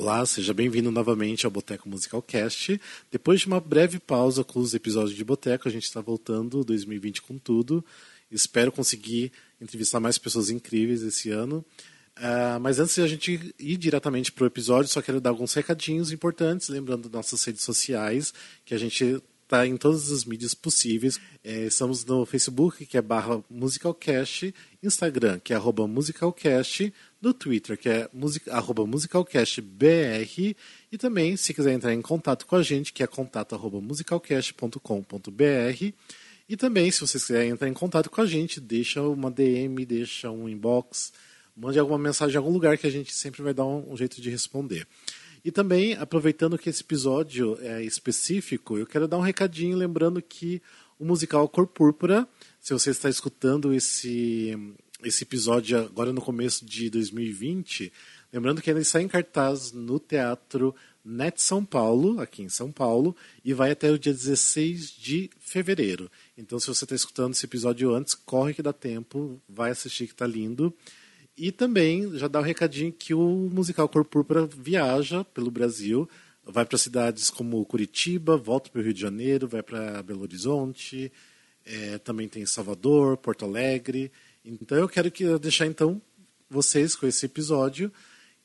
Olá, seja bem-vindo novamente ao Boteco Musical Cast. Depois de uma breve pausa com os episódios de Boteco, a gente está voltando 2020 com tudo. Espero conseguir entrevistar mais pessoas incríveis esse ano. Uh, mas antes de a gente ir diretamente para o episódio, só quero dar alguns recadinhos importantes, lembrando nossas redes sociais, que a gente está em todas as mídias possíveis. É, estamos no Facebook, que é barra musicalcast, Instagram, que é arroba musicalcast, no Twitter, que é music, arroba musicalcastbr, e também, se quiser entrar em contato com a gente, que é contato arroba musicalcast.com.br. E também, se vocês quiserem entrar em contato com a gente, deixa uma DM, deixa um inbox, mande alguma mensagem em algum lugar que a gente sempre vai dar um, um jeito de responder. E também, aproveitando que esse episódio é específico, eu quero dar um recadinho lembrando que o musical Cor Púrpura, se você está escutando esse, esse episódio agora no começo de 2020, lembrando que ele está em cartaz no Teatro Net São Paulo, aqui em São Paulo, e vai até o dia 16 de fevereiro. Então, se você está escutando esse episódio antes, corre que dá tempo, vai assistir que está lindo. E também já dá o um recadinho que o musical Cor Púrpura viaja pelo Brasil, vai para cidades como Curitiba, volta para o Rio de Janeiro, vai para Belo Horizonte, é, também tem Salvador, Porto Alegre. Então eu quero que deixar então vocês com esse episódio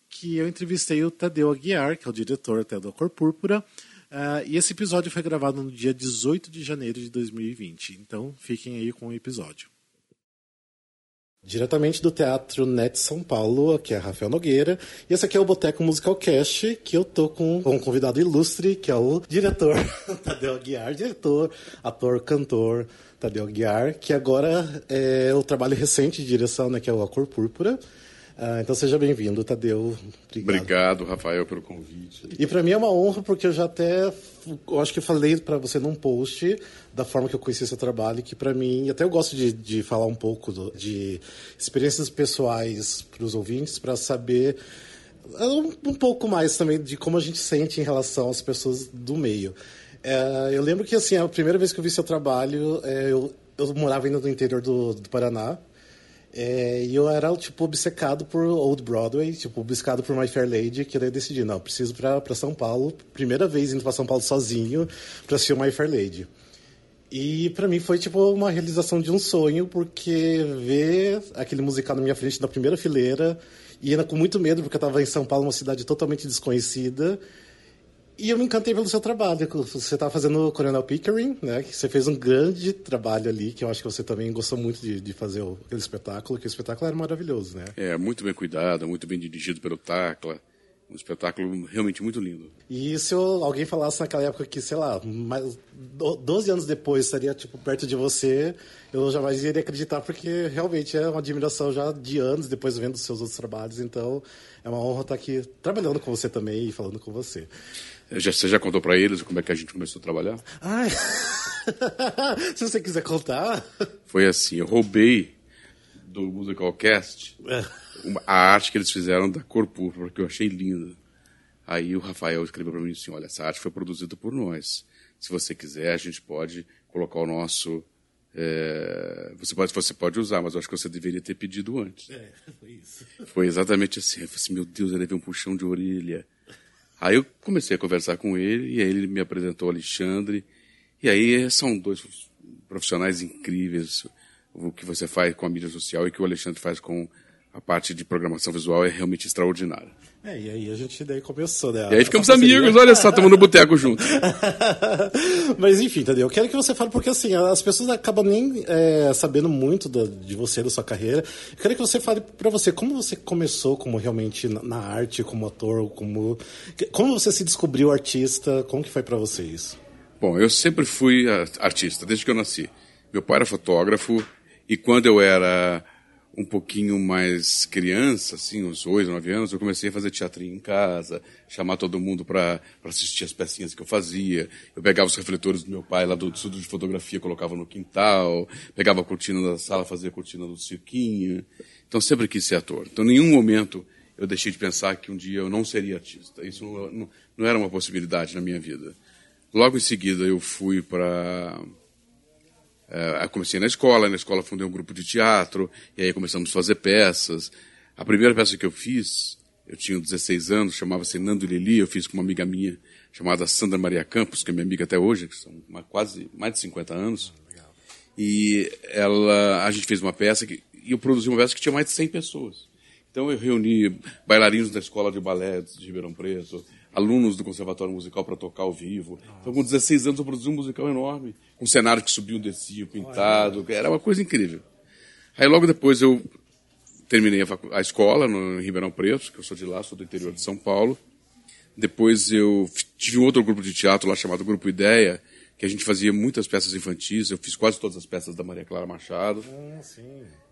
que eu entrevistei o Tadeu Aguiar, que é o diretor até do Cor Púrpura, uh, e esse episódio foi gravado no dia 18 de janeiro de 2020. Então fiquem aí com o episódio. Diretamente do Teatro Net São Paulo, aqui é Rafael Nogueira. E esse aqui é o Boteco Musical Cast, que eu tô com um convidado ilustre, que é o diretor Tadeu Aguiar, diretor, ator, cantor Tadeu Aguiar, que agora é o trabalho recente de direção, né, que é o A Cor Púrpura. Ah, então seja bem-vindo, Tadeu. Obrigado. Obrigado, Rafael, pelo convite. E para mim é uma honra, porque eu já até, eu acho que falei para você num post da forma que eu conheci seu trabalho, que para mim, até eu gosto de, de falar um pouco do, de experiências pessoais para os ouvintes, para saber ah, um, um, pouco mais também de como a gente sente em relação às pessoas do meio. É, eu lembro que, assim, a primeira vez que eu vi seu trabalho, é, eu, eu morava ainda no interior do, do Paraná, é, e eu era, tipo, obcecado por Old Broadway, tipo, obcecado por My Fair Lady, que eu decidi, não, preciso para pra São Paulo, primeira vez indo para São Paulo sozinho para assistir My Fair Lady. E para mim foi, tipo, uma realização de um sonho, porque ver aquele musical na minha frente na primeira fileira, e ainda com muito medo, porque eu estava em São Paulo, uma cidade totalmente desconhecida, e eu me encantei pelo seu trabalho. Você estava fazendo o Coronel Pickering, né? Que você fez um grande trabalho ali, que eu acho que você também gostou muito de, de fazer o, aquele espetáculo, que o espetáculo era maravilhoso, né? É, muito bem cuidado, muito bem dirigido pelo Tacla. Um espetáculo realmente muito lindo. E se alguém falasse naquela época que, sei lá, mais, 12 anos depois estaria tipo, perto de você, eu jamais iria acreditar, porque realmente é uma admiração já de anos depois vendo os seus outros trabalhos. Então é uma honra estar aqui trabalhando com você também e falando com você. Já, você já contou para eles como é que a gente começou a trabalhar? Ai. Se você quiser contar. Foi assim, eu roubei do Musical Cast é. a arte que eles fizeram da cor púrpura, que eu achei linda. Aí o Rafael escreveu para mim assim, olha, essa arte foi produzida por nós. Se você quiser, a gente pode colocar o nosso... É, você, pode, você pode usar, mas eu acho que você deveria ter pedido antes. É, foi isso. Foi exatamente assim. Eu falei assim, meu Deus, ele teve um puxão de orelha. Aí eu comecei a conversar com ele, e aí ele me apresentou o Alexandre. E aí são dois profissionais incríveis. O que você faz com a mídia social e o que o Alexandre faz com a parte de programação visual é realmente extraordinária. É, e aí a gente daí começou, né? E aí ficamos amigos, olha só, estamos no boteco junto. Mas enfim, entendeu? Eu quero que você fale, porque assim, as pessoas acabam nem é, sabendo muito do, de você, da sua carreira. Eu quero que você fale para você como você começou como realmente na, na, arte, como ator, como como você se descobriu artista, como que foi para você isso? Bom, eu sempre fui artista, desde que eu nasci. Meu pai era fotógrafo e quando eu era um pouquinho mais criança, assim, uns oito, nove anos, eu comecei a fazer teatrinho em casa, chamar todo mundo para assistir as pecinhas que eu fazia. Eu pegava os refletores do meu pai lá do estudo de fotografia, colocava no quintal, pegava a cortina da sala, fazia a cortina do cirquinho. Então sempre quis ser ator. Então, em nenhum momento eu deixei de pensar que um dia eu não seria artista. Isso não, não, não era uma possibilidade na minha vida. Logo em seguida eu fui para Uh, comecei na escola, na escola fundei um grupo de teatro, e aí começamos a fazer peças. A primeira peça que eu fiz eu tinha 16 anos, chamava-se Nando Lili, eu fiz com uma amiga minha chamada Sandra Maria Campos, que é minha amiga até hoje, que são uma, quase mais de 50 anos. E ela, a gente fez uma peça que, e eu produzi uma peça que tinha mais de 100 pessoas. Então eu reuni bailarinos da escola de balé de Ribeirão Preto, alunos do Conservatório Musical para tocar ao vivo. Então com 16 anos eu produzi um musical enorme, um cenário que subia, descia, pintado, era uma coisa incrível. Aí logo depois eu terminei a, a escola no em Ribeirão Preto, que eu sou de lá, sou do interior de São Paulo. Depois eu tive um outro grupo de teatro lá chamado Grupo Ideia, que a gente fazia muitas peças infantis. Eu fiz quase todas as peças da Maria Clara Machado. Ah,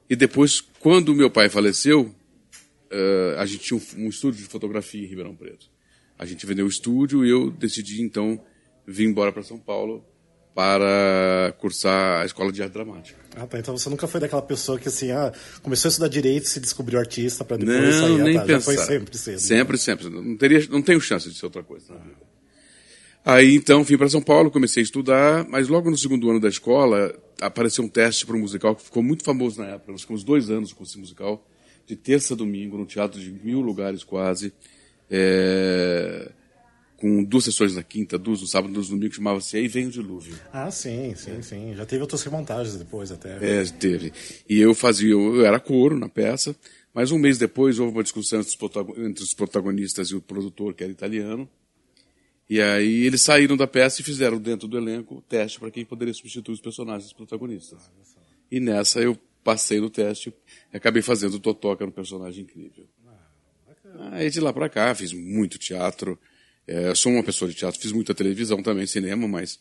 e depois, quando meu pai faleceu, uh, a gente tinha um, um, estúdio de fotografia em Ribeirão Preto. A gente vendeu o estúdio e eu decidi então vir embora para São Paulo para cursar a escola de arte dramática. Ah, tá. Então você nunca foi daquela pessoa que assim, ah, começou a estudar direito e se descobriu artista para depois não, sair. Nem ah, tá. pensar. Já foi sempre cedo. Sempre, sempre. Não, teria, não tenho chance de ser outra coisa vida. Aí então vim para São Paulo, comecei a estudar, mas logo no segundo ano da escola apareceu um teste para um musical que ficou muito famoso na época. Nós ficamos dois anos com esse musical, de terça a domingo, no teatro de mil lugares quase. É com duas sessões na quinta, duas no sábado, duas no domingo, chamava-se Aí Vem o Dilúvio. Ah, sim, sim, sim. Já teve outras remontagens depois até. É, teve. E eu fazia, eu era coro na peça, mas um mês depois houve uma discussão entre os protagonistas e o produtor, que era italiano, e aí eles saíram da peça e fizeram dentro do elenco o teste para quem poderia substituir os personagens protagonistas. E nessa eu passei no teste e acabei fazendo o Totó, que era um personagem incrível. Ah, aí de lá para cá fiz muito teatro, é, sou uma pessoa de teatro, fiz muita televisão também, cinema, mas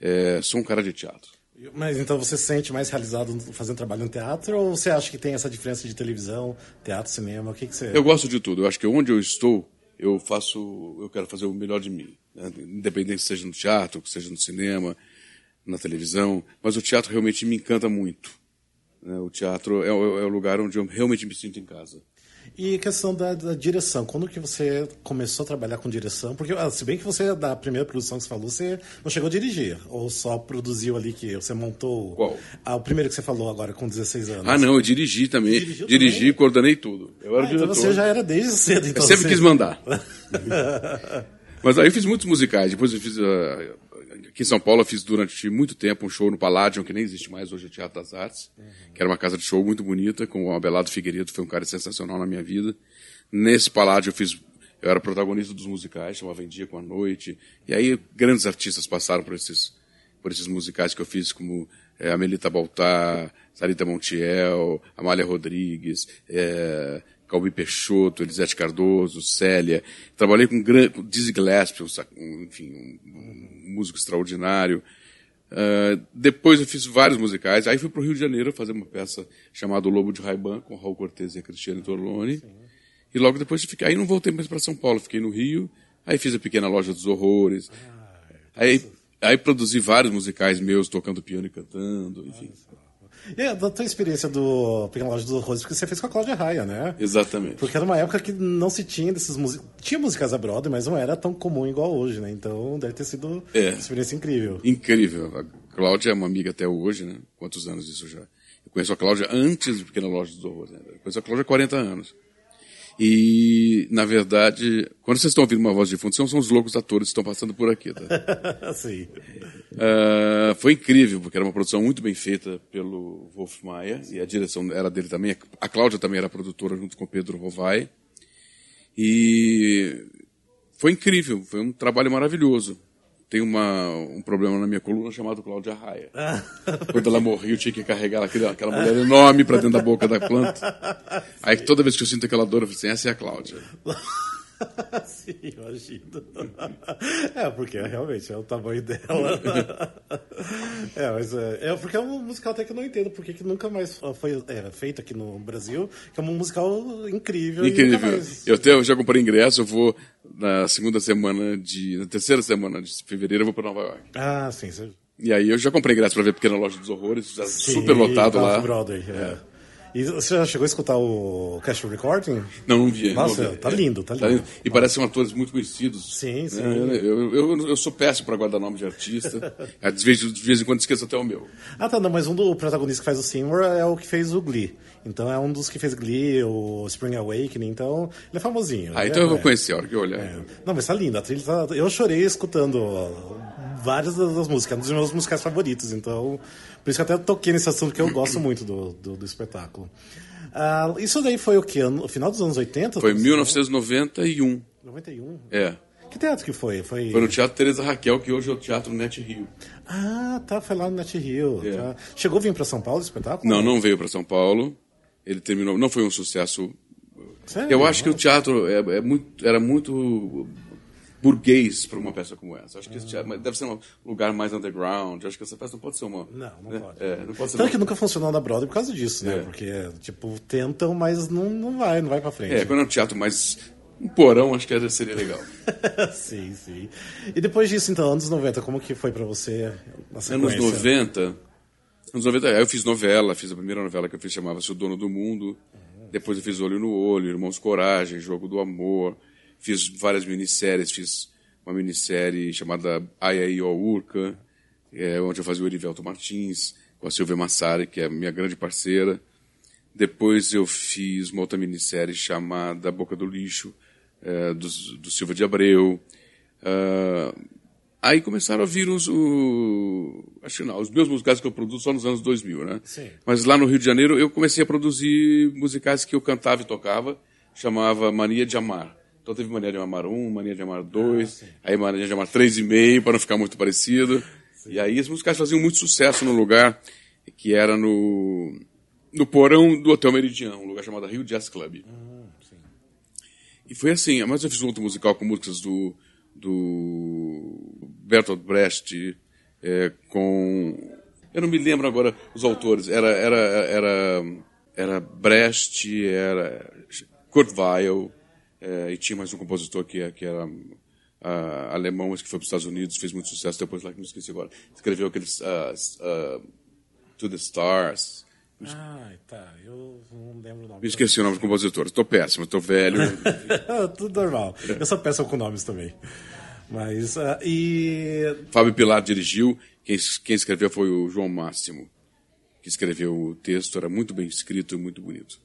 é, sou um cara de teatro. Mas então você se sente mais realizado fazendo trabalho no teatro ou você acha que tem essa diferença de televisão, teatro, cinema? O que, que você. Eu gosto de tudo. Eu acho que onde eu estou, eu faço. Eu quero fazer o melhor de mim. Né? Independente seja no teatro, seja no cinema, na televisão. Mas o teatro realmente me encanta muito. Né? O teatro é, é, é o lugar onde eu realmente me sinto em casa. E a questão da, da, direção, quando que você começou a trabalhar com direção? Porque, ah, se bem que você, da primeira produção que você falou, você não chegou a dirigir, ou só produziu ali que você montou... Qual? Ah, o primeiro que você falou agora, com 16 anos. Ah, não, eu dirigi também. Dirigiu dirigi, também? coordenei tudo. Eu era ah, diretor. Então você já era desde cedo, então. Eu sempre você... quis mandar. Mas aí eu fiz muitos musicais, depois eu fiz... Uh, Aqui em São Paulo eu fiz durante muito tempo um show no Palladium, que nem existe mais, hoje é Teatro das Artes, uhum. que era uma casa de show muito bonita, com o Abelardo Figueiredo, foi um cara sensacional na minha vida. Nesse Palladium eu fiz, eu era protagonista dos musicais, chamava Em Dia com a Noite, e aí grandes artistas passaram por esses, por esses musicais que eu fiz, como é, a Melita Baltar, Sarita Montiel, Amália Rodrigues, é, Calbi Peixoto, Elisete Cardoso, Célia. Trabalhei com, com Dizzy Gillespie, enfim, um, um músico extraordinário. Uh, depois eu fiz vários musicais. Aí fui para o Rio de Janeiro fazer uma peça chamada O Lobo de Raiban, com Raul Cortez e a Cristiane Torlone. Sim. E logo depois fiquei. Aí não voltei mais para São Paulo, fiquei no Rio. Aí fiz a Pequena Loja dos Horrores. Ah, aí, aí produzi vários musicais meus, tocando piano e cantando, enfim. E a tua experiência do Pequena Loja dos Horrores, porque você fez com a Cláudia Raia, né? Exatamente. Porque era uma época que não se tinha desses músicos. Tinha músicas a Broadway, mas não era tão comum igual hoje, né? Então deve ter sido é. uma experiência incrível. Incrível. A Cláudia é uma amiga até hoje, né? Quantos anos isso já? Eu conheço a Cláudia antes de Pequena Loja dos Horrores. Né? Eu conheço a Cláudia há 40 anos. E, na verdade, quando vocês estão ouvindo uma voz de fundo, são, são os loucos atores que estão passando por aqui, tá? Sim. Uh, foi incrível, porque era uma produção muito bem feita pelo Wolf Maia, e a direção era dele também. A Cláudia também era produtora junto com o Pedro Rovai. E foi incrível, foi um trabalho maravilhoso tem uma, um problema na minha coluna chamado Cláudia Raia. Quando ela morreu, eu tinha que carregar aquela, aquela mulher enorme para dentro da boca da planta. Aí toda vez que eu sinto aquela dor, eu falo assim, essa é a Cláudia. Sim, imagino. É, porque realmente é o tamanho dela. É, mas é, é porque é um musical até que eu não entendo porque que nunca mais foi é, feito aqui no Brasil, que é um musical incrível. Incrível. Mais... Eu até eu já comprei ingresso, eu vou na segunda semana de. na terceira semana de fevereiro, eu vou para Nova York. Ah, sim. Você... E aí eu já comprei ingresso para ver Pequena Loja dos Horrores, já sim, super lotado lá. Broadway, é. é. E você já chegou a escutar o Cash Recording? Não, não vi. Nossa, não vi. tá lindo, tá lindo. Tá lindo. E parecem atores muito conhecidos. Sim, sim. É, eu, eu, eu, sou péssimo para guardar nome de artista. de, vez, de vez em quando esqueço até o meu. Ah, tá, não, mas um do protagonista que faz o Seymour é o que fez o Glee. Então é um dos que fez Glee, o Spring Awakening, então ele é famosinho. Ah, é, então eu vou é. conhecer a hora que eu olhar. É. Não, mas tá lindo. A trilha tá... Eu chorei escutando várias das músicas, é um dos meus musicais favoritos, então. Por isso que eu até toquei nesse assunto, que eu gosto muito do, do, do espetáculo. Ah, isso daí foi o quê? No final dos anos 80? Foi 1991. 91? É. Que teatro que foi? Foi, foi no Teatro Teresa Raquel, que hoje é o Teatro Net Rio. Ah, tá, foi lá no Net Rio. É. Tá. Chegou a vir para São Paulo o espetáculo? Não, não veio para São Paulo. Ele terminou, não foi um sucesso. Sério? Eu acho que o teatro é, é muito, era muito burguês para uma peça como essa. Acho que esse teatro, deve ser um lugar mais underground. Acho que essa peça não pode ser uma. Não, não né? pode. É, não pode Tanto uma... que nunca funcionou na Broadway por causa disso, né? É. Porque, tipo, tentam, mas não, não vai, não vai pra frente. É, quando é um teatro mais. Um porão, acho que seria legal. sim, sim. E depois disso, então, anos 90, como que foi pra você? Anos sequência? 90. Anos 90, aí eu fiz novela, fiz a primeira novela que eu fiz chamava-se O Dono do Mundo. Depois eu fiz Olho no Olho, Irmãos Coragem, Jogo do Amor. Fiz várias minisséries, fiz uma minissérie chamada Ayaio Urca, é, onde eu fazia o Erivelto Martins, com a Silvia Massari, que é minha grande parceira. Depois eu fiz uma outra minissérie chamada Boca do Lixo, é, do, do Silva de Abreu. Ah, aí começaram a vir os, o, acho não, os meus musicais que eu produzo só nos anos 2000, né? Sim. Mas lá no Rio de Janeiro eu comecei a produzir musicais que eu cantava e tocava, chamava Mania de Amar. Então teve Mania de Amar 1, Mania de Amar 2, aí Mania de Amar 3,5, para não ficar muito parecido. E aí esses musicais faziam muito sucesso no lugar que era no, no porão do Hotel Meridian, um lugar chamado Rio Jazz Club. E foi assim, mas eu fiz um outro musical com músicas do, do Bertolt Brecht, é, com... Eu não me lembro agora os autores. Era, era, era, era Brecht, era Kurt Weill, é, e tinha mais um compositor que, que era ah, alemão, mas que foi para os Estados Unidos, fez muito sucesso depois lá, que me esqueci agora. Escreveu aqueles ah, ah, To the Stars. Ah, tá. Eu não lembro o nome. Me esqueci o nome do compositor. Estou péssimo, estou velho. Tudo normal. Eu sou péssimo com nomes também. Mas, ah, e... Fábio Pilar dirigiu, quem, quem escreveu foi o João Máximo, que escreveu o texto, era muito bem escrito e muito bonito.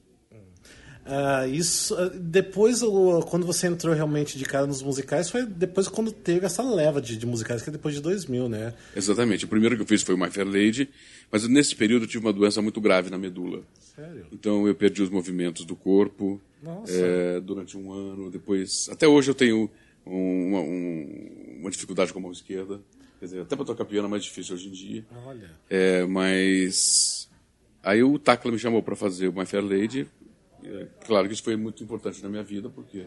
Ah, isso, ah, depois, quando você entrou realmente de cara nos musicais, foi depois quando teve essa leva de, de musicais, que é depois de 2000, né? Exatamente. O primeiro que eu fiz foi o My Fair Lady, mas nesse período eu tive uma doença muito grave na medula. Sério? Então eu perdi os movimentos do corpo Nossa. é, durante um ano. Depois, até hoje eu tenho um- uma, um- uma dificuldade com a mão esquerda. Quer dizer, até para tocar piano é mais difícil hoje em dia. Olha. É, mas aí o Tacla me chamou para fazer o My Fair Lady. É, claro que isso foi muito importante na minha vida, porque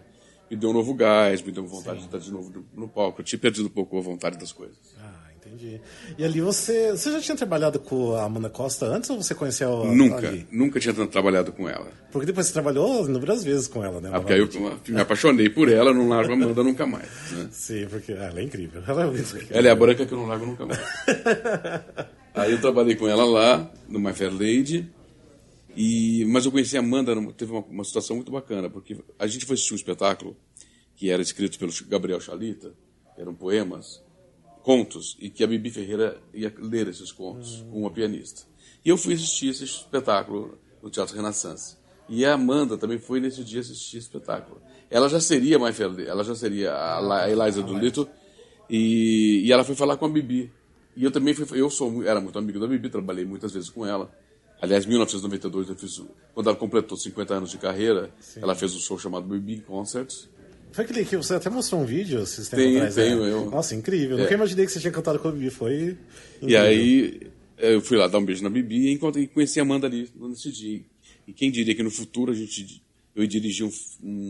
me deu um novo gás, me deu vontade de estar de novo no, no palco. Eu tinha perdido um pouco a vontade das coisas. Ah, entendi. E ali você... Você já tinha trabalhado com a Amanda Costa antes ou você conheceu a, nunca, ali? nunca tinha trabalhado com ela. Porque depois você trabalhou inúmeras vezes com ela, né? Ah, porque aí eu me apaixonei por ela, não largo a Amanda nunca mais. né? Sim, porque ela é incrível. Ela é incrível. Ela é a branca que eu não largo nunca mais. Aí eu trabalhei com ela lá, no My Fair Lady. E, mas eu conheci a Amanda, teve uma, uma situação muito bacana, porque a gente foi assistir um espetáculo que era escrito pelo Gabriel Chalita, eram poemas, contos, e que a Bibi Ferreira ia ler esses contos com uma pianista. E eu fui assistir esse espetáculo no Teatro Renaissance. E a Amanda também foi nesse dia assistir esse espetáculo. Ela já seria Lady, ela já seria a, a Eliza Doolittle, e, e ela foi falar com a Bibi. E eu também fui, eu sou, era muito amigo da Bibi, trabalhei muitas vezes com ela. Aliás, em 1992, eu fiz, quando ela completou 50 anos de carreira, ela fez um show chamado Bibi Concerts. Foi aquele que você até mostrou um vídeo esses tempos Tenho, atrás, tenho, né? eu. Nossa, incrível. É. Nunca imaginei que você tinha cantado com a Bibi. Foi incrível. E aí eu fui lá dar um beijo na Bibi e encontrei, conheci a Amanda ali nesse dia. E quem diria que no futuro a gente, eu ia dirigir um-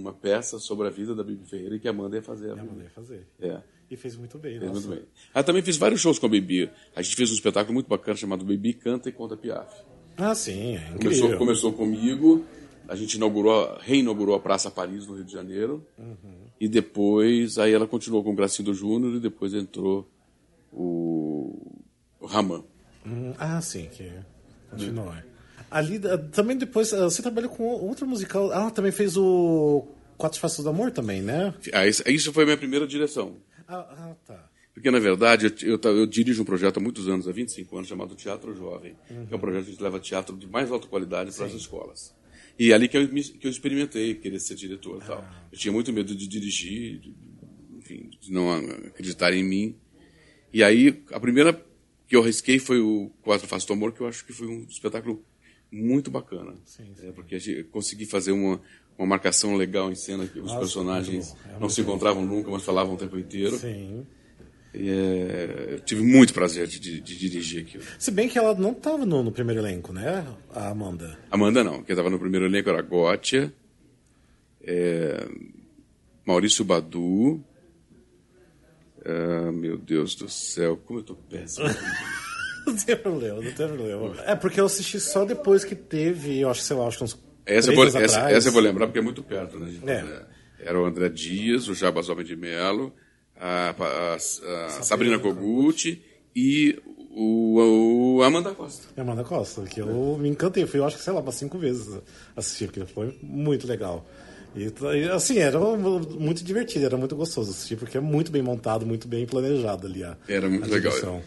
uma peça sobre a vida da Bibi Ferreira e que a Amanda ia fazer. a Bibi. mandei fazer. É. E fez muito bem, Fez nossa. muito bem. Ah, também fiz vários shows com a Bibi. A gente fez um espetáculo muito bacana chamado Bibi Canta e Conta Piaf. Ah, sim, é incrível. Começou, começou comigo, a gente inaugurou, reinaugurou a Praça Paris no Rio de Janeiro. E depois, aí ela continuou com o Gracindo Júnior e depois entrou o, o Raman. Hum, ah, sim, que continua. Ali, ah, também depois, ah, você trabalhou com outro musical. Ah, também fez o Quatro Faces do Amor também, né? Ah, isso, isso foi a minha primeira direção. Ah, ah, tá. Porque, na verdade, eu, eu, eu, dirijo um projeto há muitos anos, há 25 anos, chamado Teatro Jovem, uhum. que é um projeto que leva teatro de mais alta qualidade para as escolas. E é ali que eu, que eu experimentei querer ser diretor e tal. Ah. Eu tinha muito medo de dirigir, de, enfim, de não acreditar em mim. E aí, a primeira que eu risquei foi o Quatro do Amor, que eu acho que foi um espetáculo muito bacana. Sim, sim. É, porque a consegui fazer uma, uma marcação legal em cena, que os Nossa, personagens é não se encontravam nunca, mas falavam o tempo inteiro. Sim. É, tive muito prazer de, de, de, dirigir aquilo. Se bem que ela não estava no, no, primeiro elenco, né? A Amanda. Amanda não. Quem estava no primeiro elenco era Gótia, é, Maurício Badu. Ah, meu Deus do céu, como eu tô péssimo. não tem problema, não tem problema. É porque eu assisti só depois que teve, eu acho, sei lá, acho que uns. Essa, eu vou, essa, essa, eu vou lembrar porque é muito perto, né? É. Era o André Dias, o Jabas Homem de Melo a, a, a Sabrina Kogut e o, o, Amanda Costa. Amanda Costa, que eu me encantei. Fui, eu acho que, sei lá, umas cinco vezes assistir aquilo. Foi muito legal. E, assim, era muito divertido, era muito gostoso assistir, porque é muito bem montado, muito bem planejado ali a Era muito a legal.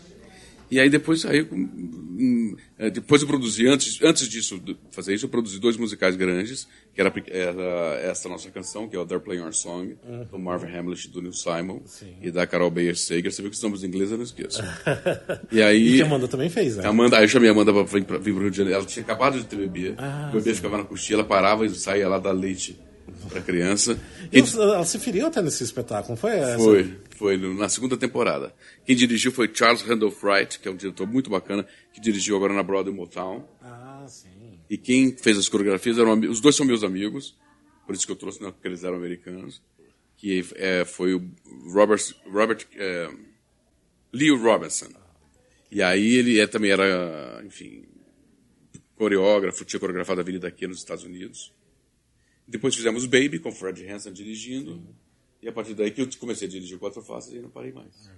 E aí depois aí, hum, é, depois eu produzi, antes, antes disso, fazer isso, eu produzi dois musicais grandes, que era, era essa nossa canção, que é o They're Playing Our Song, uhum. do Marvin Hamlish, do Neil Simon, Sim. e da Carol Bayer Sager. Você viu que os nomes em inglês eu não esqueço. e aí... E que a Amanda também fez, né? Amanda, aí eu chamei a Amanda para vir para o Rio de Janeiro. Ela tinha acabado de ter bebê. Ah, o bebê sim. ficava na coxinha, ela parava e saía lá da leite para criança. E ela se feriu até nesse espetáculo, foi essa? Foi, na segunda temporada. Quem dirigiu foi Charles Randolph Wright, que é um diretor muito bacana, que dirigiu agora na Broadway Motown. Ah, sim. E quem fez as coreografias eram os dois são meus amigos, por isso que eu trouxe, né, porque eles eram americanos. Que é, foi o Robert, Robert é, Leo Robinson. E aí ele é, também era, enfim, coreógrafo, tinha coreografado a Avenida aqui nos Estados Unidos. Depois fizemos Baby, com Fred Hansen dirigindo. Sim. E a partir daí que eu comecei a dirigir Quatro Faces e não parei mais.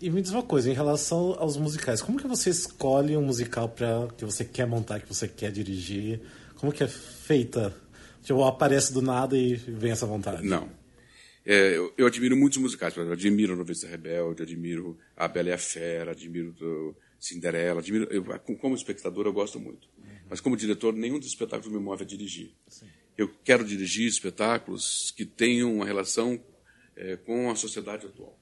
E me diz uma coisa, em relação aos musicais, como que você escolhe um musical para que você quer montar, que você quer dirigir? Como que é feita? Tipo, aparece do nada e vem essa vontade? Não. É, eu, eu, admiro muitos musicais. Eu admiro Novista Rebelde, admiro A Bela e a Fera, admiro Cinderela. Admiro, eu, como espectador, eu gosto muito. Uhum. Mas como diretor, nenhum dos espetáculos me move a dirigir. Sim eu quero dirigir espetáculos que tenham uma relação é, com a sociedade atual.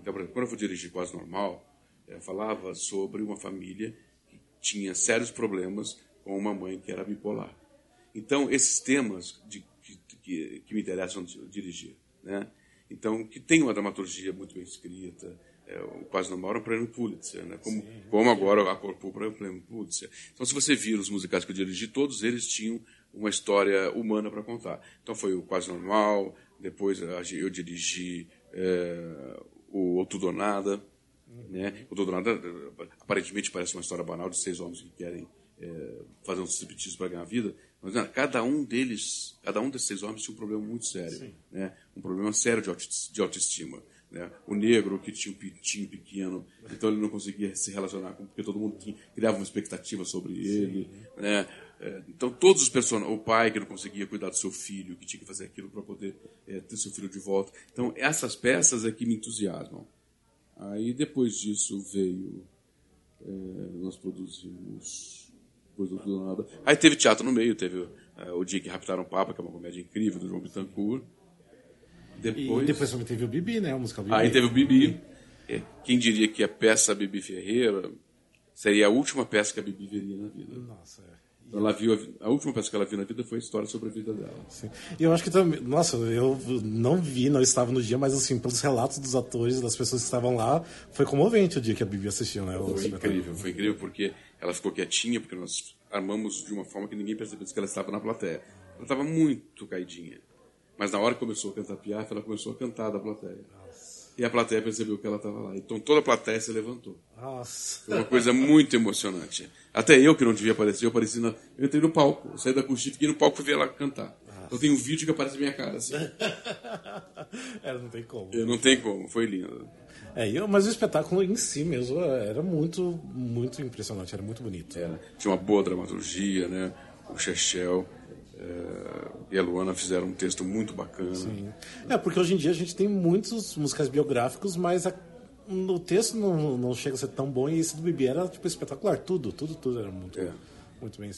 Então, por exemplo, quando eu fui dirigir Quase Normal, eu falava sobre uma família que tinha sérios problemas com uma mãe que era bipolar. Então, esses temas de, que, que, que, me interessam dirigir. Né? Então, que tem uma dramaturgia muito bem escrita, é, o Quase Normal era um prêmio Pulitzer, né? como, como agora a Corpo é um prêmio Pulitzer. Então, se você vir os musicais que eu dirigi, todos eles tinham uma história humana para contar. Então foi o Quase Normal, depois eu dirigi é, o O Tudo ou Nada. Né? O Tudo ou Nada aparentemente parece uma história banal de seis homens que querem é, fazer um striptease para ganhar vida, mas né, cada um deles, cada um desses seis homens tinha um problema muito sério, né? um problema sério de autoestima. Né? O negro que tinha um pintinho pequeno, então ele não conseguia se relacionar com, porque todo mundo tinha, criava uma expectativa sobre ele. Né? Então, todos os personagens, o pai que não conseguia cuidar do seu filho, que tinha que fazer aquilo para poder é, ter seu filho de volta. Então, essas peças é que me entusiasmam. Aí, depois disso, veio. É, nós produzimos. Depois do tudo nada. Aí teve teatro no meio, teve é, O Dia que Raptaram o Papa, que é uma comédia incrível, do João Bittencourt. Depois, e depois também teve o Bibi, né? O musical Bibi. Aí teve o Bibi. É, quem diria que a peça Bibi Ferreira seria a última peça que a Bibi veria na vida? Nossa, é. Ela viu a, a, última peça que ela viu na vida foi a história sobre a vida dela. Sim. E eu acho que também, nossa, eu não vi, não estava no dia, mas assim, pelos relatos dos atores, das pessoas que estavam lá, foi comovente o dia que a Bibi assistiu, né? Foi incrível, foi incrível porque ela ficou quietinha, porque nós armamos de uma forma que ninguém percebeu que ela estava na plateia. Ela estava muito caidinha. Mas na hora que começou a cantar Piaf, ela começou a cantar da plateia. E a plateia percebeu que ela estava lá. Então toda a plateia se levantou. Nossa. Foi uma coisa muito emocionante. Até eu, que não devia aparecer, eu apareci na... Eu entrei no palco. Eu saí da coxinha, fiquei no palco e fui ver ela cantar. Eu tenho um vídeo que aparece minha cara assim. é, não tem como. Eu não tem como, foi lindo. É, eu, mas o espetáculo em si mesmo era muito, muito impressionante, era muito bonito. Era. Tinha uma boa dramaturgia, né? O Chechel é, e a Luana fizeram um texto muito bacana. Sim. É, porque hoje em dia a gente tem muitos musicais biográficos, mas a, o texto não, não chega a ser tão bom e esse do Bibi era tipo espetacular. Tudo, tudo, tudo era muito, É. muito bem.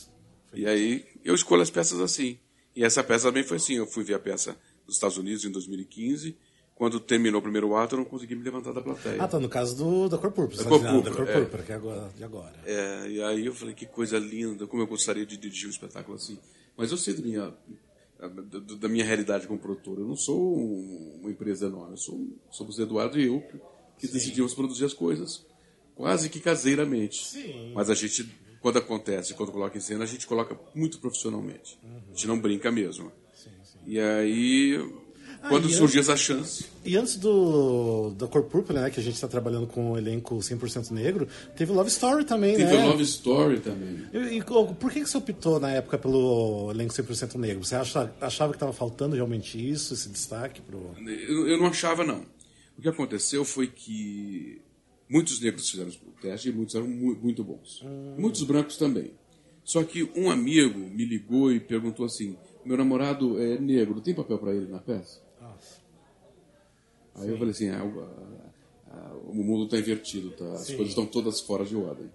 E aí eu escolho as peças assim. E essa peça também foi assim. Eu fui ver a peça nos Estados Unidos em 2015. Quando terminou o primeiro ato, eu não consegui me levantar da plateia. Ah, tá, no caso do, da Cor Púrpura. Da você Cor tá dizendo, Púrpura, Da Cor é. Púrpura, que é agora, de agora. É, e aí eu falei, que coisa linda, como eu gostaria de dirigir um espetáculo assim. Mas eu sei da minha, da, minha realidade como produtor. Eu não sou um- uma empresa enorme. Eu sou, somos Eduardo e eu que, que decidimos produzir as coisas quase que caseiramente. Sim. Mas a gente, quando acontece, quando coloca em cena, a gente coloca muito profissionalmente. A gente não brinca mesmo. E aí, quando e surgiu essa chance, E antes do da Cor Púrpura, né, que a gente está trabalhando com o elenco 100% negro, teve Love Story também, teve né? a Love Story também. E, e por que, que você optou na época pelo elenco 100% negro? Você acha, achava que estava faltando realmente isso, esse destaque pro... Eu, eu não achava, não. O que aconteceu foi que muitos negros fizeram o teste e muitos eram mu- muito bons. Muitos brancos também. Só que um amigo me ligou e perguntou assim: meu namorado é negro, tem papel para ele na peça? Nossa. Aí eu falei assim: ah, o, mundo está invertido, tá? as coisas estão todas fora de ordem.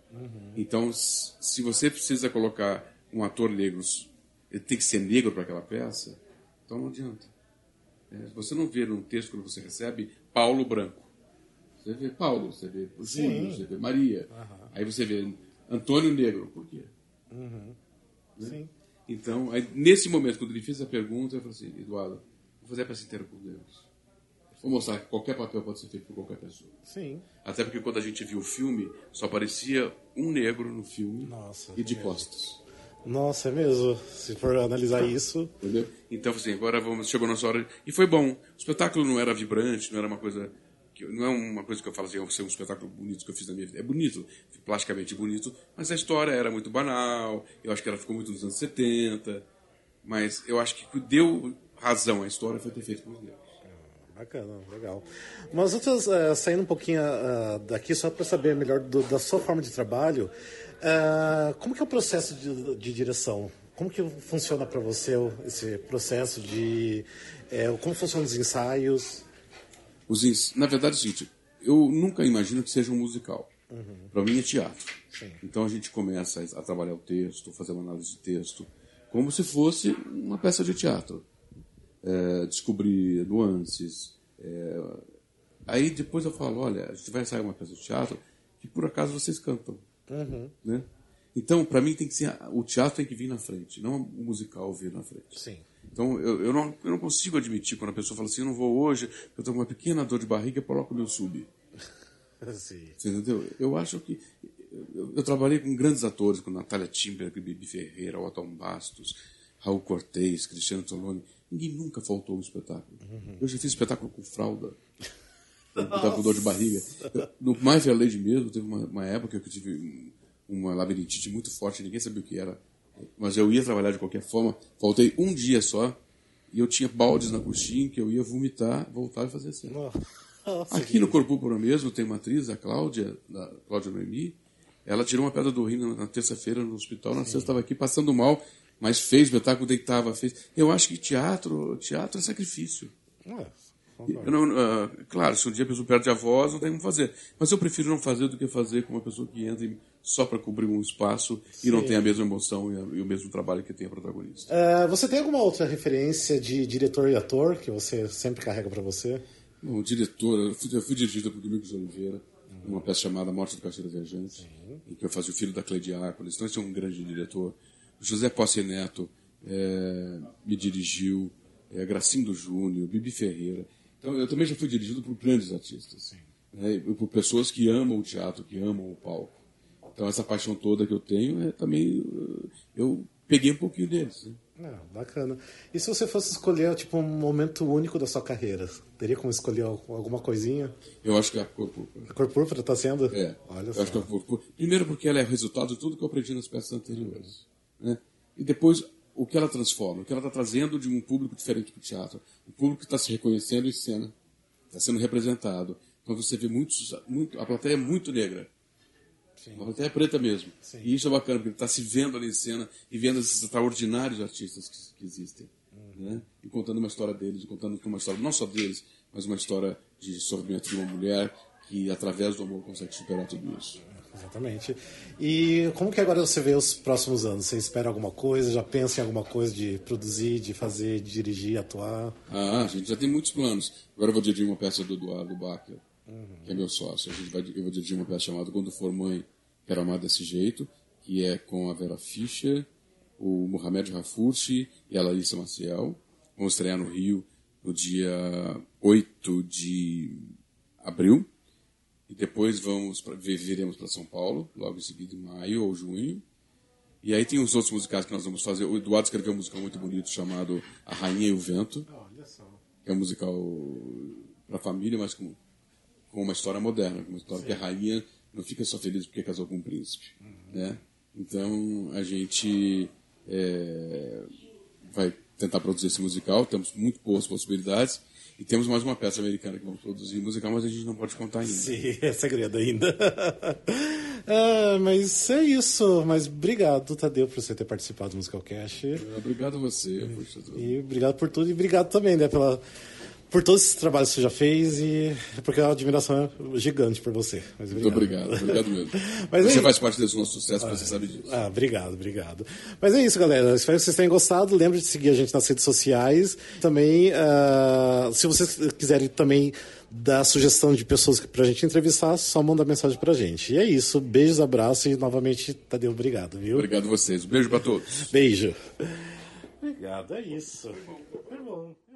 Então, s- se você precisa colocar um ator negro, ele tem que ser negro para aquela peça, então não adianta. É, você não vê num texto quando você recebe Paulo branco. Você vê Paulo, você vê Júlio, você vê Maria. Aí você vê Antônio Negro. Por quê? Sim. Então, aí, nesse momento, quando ele fez a pergunta, eu falei assim, Eduardo, fazer a peça inteira com negros. Vou mostrar que qualquer papel pode ser feito por qualquer pessoa. Sim. Até porque quando a gente viu o filme, só aparecia um negro no filme Nossa, e de é costas. Nossa, é mesmo. Se for analisar isso... Entendeu? Então, assim, agora vamos, chegou a nossa hora. E foi bom. O espetáculo não era vibrante, não era uma coisa. Que, não é uma coisa que eu falo assim, "Ah, ser um espetáculo bonito que eu fiz na minha vida. É bonito, plasticamente bonito, mas a história era muito banal. Eu acho que ela ficou muito nos anos 70. Mas eu acho que deu razão à história foi ter feito com os negros. Bacana, legal. Mas outras, eh, saindo um pouquinho ah, daqui, só para saber melhor do- da sua forma de trabalho, ah, como que é o processo de, de direção? Como que funciona para você esse processo de... como funcionam os ensaios? Os ens- Na verdade, é o seguinte, eu nunca imagino que seja um musical. Para mim é teatro. Sim. Então a gente começa a trabalhar o texto, fazer uma análise de texto, como se fosse uma peça de teatro. É, descobrir nuances. é, Aí depois eu falo, olha, a gente vai ensaiar uma peça de teatro que por acaso vocês cantam. Né? Então, para mim, tem que ser o teatro tem que vir na frente, não o musical vir na frente. Sim. Então, eu, eu, não, eu não consigo admitir quando a pessoa fala assim, eu não vou hoje, eu com uma pequena dor de barriga, coloco o meu sub. Sim. Você entendeu? Eu acho que. Eu, eu trabalhei com grandes atores, com Natália Timberg, Bibi Ferreira, Otton Bastos, Raul Cortez, Cristiano Toloni. Ninguém nunca faltou um espetáculo. Eu já fiz espetáculo com fralda. Eu estava com dor de barriga. Eu- no My Fair Lady mesmo, teve uma, uma época que eu tive uma labirintite muito forte, ninguém sabia o que era. Mas eu ia trabalhar de qualquer forma. Faltei um dia só e eu tinha baldes na coxinha que eu ia vomitar, voltar e fazer cena. Nossa, Aqui no Corpo Puro mesmo tem uma atriz, a Cláudia, da Cláudia Noemi. Ela tirou uma pedra do rim na, na terça-feira no hospital. Na sexta estava aqui passando mal, mas fez espetáculo, deitava, fez. Eu acho que teatro, teatro é sacrifício. Ah, Eu não, ah, claro, se um dia a pessoa perde a voz, não tem como fazer. Mas eu prefiro não fazer do que fazer com uma pessoa que entra só para cobrir um espaço e não tem a mesma emoção e, a- e o mesmo trabalho que tem a protagonista. Ah, você tem alguma outra referência de diretor e ator que você sempre carrega para você? Bom, o diretor, eu fui, eu fui dirigido por Domingos Oliveira, numa peça chamada Morte do Caixeiro Viajante, em que eu fazia o filho da Cleidiápolis. Então, esse é um grande diretor. José Posse Neto eh, me dirigiu, é, Gracindo Júnior, Bibi Ferreira. Então, eu também já fui dirigido por grandes artistas. né, por pessoas que amam o teatro, que amam o palco. Então, essa paixão toda que eu tenho, é também. Eu peguei um pouquinho deles. Né? Ah, bacana. E se você fosse escolher tipo um momento único da sua carreira, teria como escolher al- alguma coisinha? Eu acho que a cor púrpura. A cor púrpura está sendo? É. Olha eu só. acho que a cor púrpura- Primeiro porque ela é resultado de tudo que eu aprendi nas peças anteriores. Né? E depois, o que ela transforma, o que ela está trazendo de um público diferente para o teatro. O público está se reconhecendo em cena, está sendo representado. Então você vê muitos, muito, a plateia é muito negra. Sim. A plateia é preta mesmo. Sim. E isso é bacana, porque está se vendo ali em cena e vendo esses extraordinários artistas que, que existem. Uhum. Né? E contando uma história deles, contando uma história não só deles, mas uma história de sofrimento de uma mulher que, através do amor, consegue superar tudo isso. Exatamente. E como que agora você vê os próximos anos? Você espera alguma coisa? Já pensa em alguma coisa de produzir, de fazer, de dirigir, atuar? Ah, a gente já tem muitos planos. Agora eu vou dirigir uma peça do Eduardo Bacher, uhum. que é meu sócio. A gente vai, eu vou dirigir uma peça chamada Quando For Mãe, Quero Amar Desse Jeito, que é com a Vera Fischer, o Mohamed Rafursi e a Larissa Maciel. Vamos estrear no Rio no dia 8 de abril. E depois vamos pra, viremos para São Paulo, logo em seguida, em maio ou junho. E aí tem os outros musicais que nós vamos fazer. O Eduardo escreveu um musical muito bonito chamado A Rainha e o Vento. Só. Que é um musical para família, mas com, com uma história moderna. Uma história Sim. que a rainha não fica só feliz porque casou com um príncipe. Uhum. Né? Então a gente é, vai tentar produzir esse musical. Temos muito boas possibilidades. E temos mais uma peça americana que vamos produzir musical, mas a gente não pode contar ainda. Sim, é segredo ainda. ah, mas é isso. Mas obrigado, Tadeu, por você ter participado do Musical Cash. Obrigado a você. E obrigado por tudo. E obrigado também, né, pela por todos esses trabalhos que você já fez e porque a admiração é gigante por você. Mas obrigado. Muito obrigado, obrigado mesmo. Mas você é faz parte desse nosso sucesso, ah, você sabe disso. Ah, obrigado, obrigado. Mas é isso, galera. Espero que vocês tenham gostado. Lembre de seguir a gente nas redes sociais. Também, uh, se vocês quiserem também dar sugestão de pessoas para a gente entrevistar, só manda mensagem para a gente. E é isso. Beijos, abraços e novamente, Tadeu, obrigado, viu? Obrigado a vocês. Um beijo para todos. Beijo. Obrigado, é isso. Foi bom. Foi bom.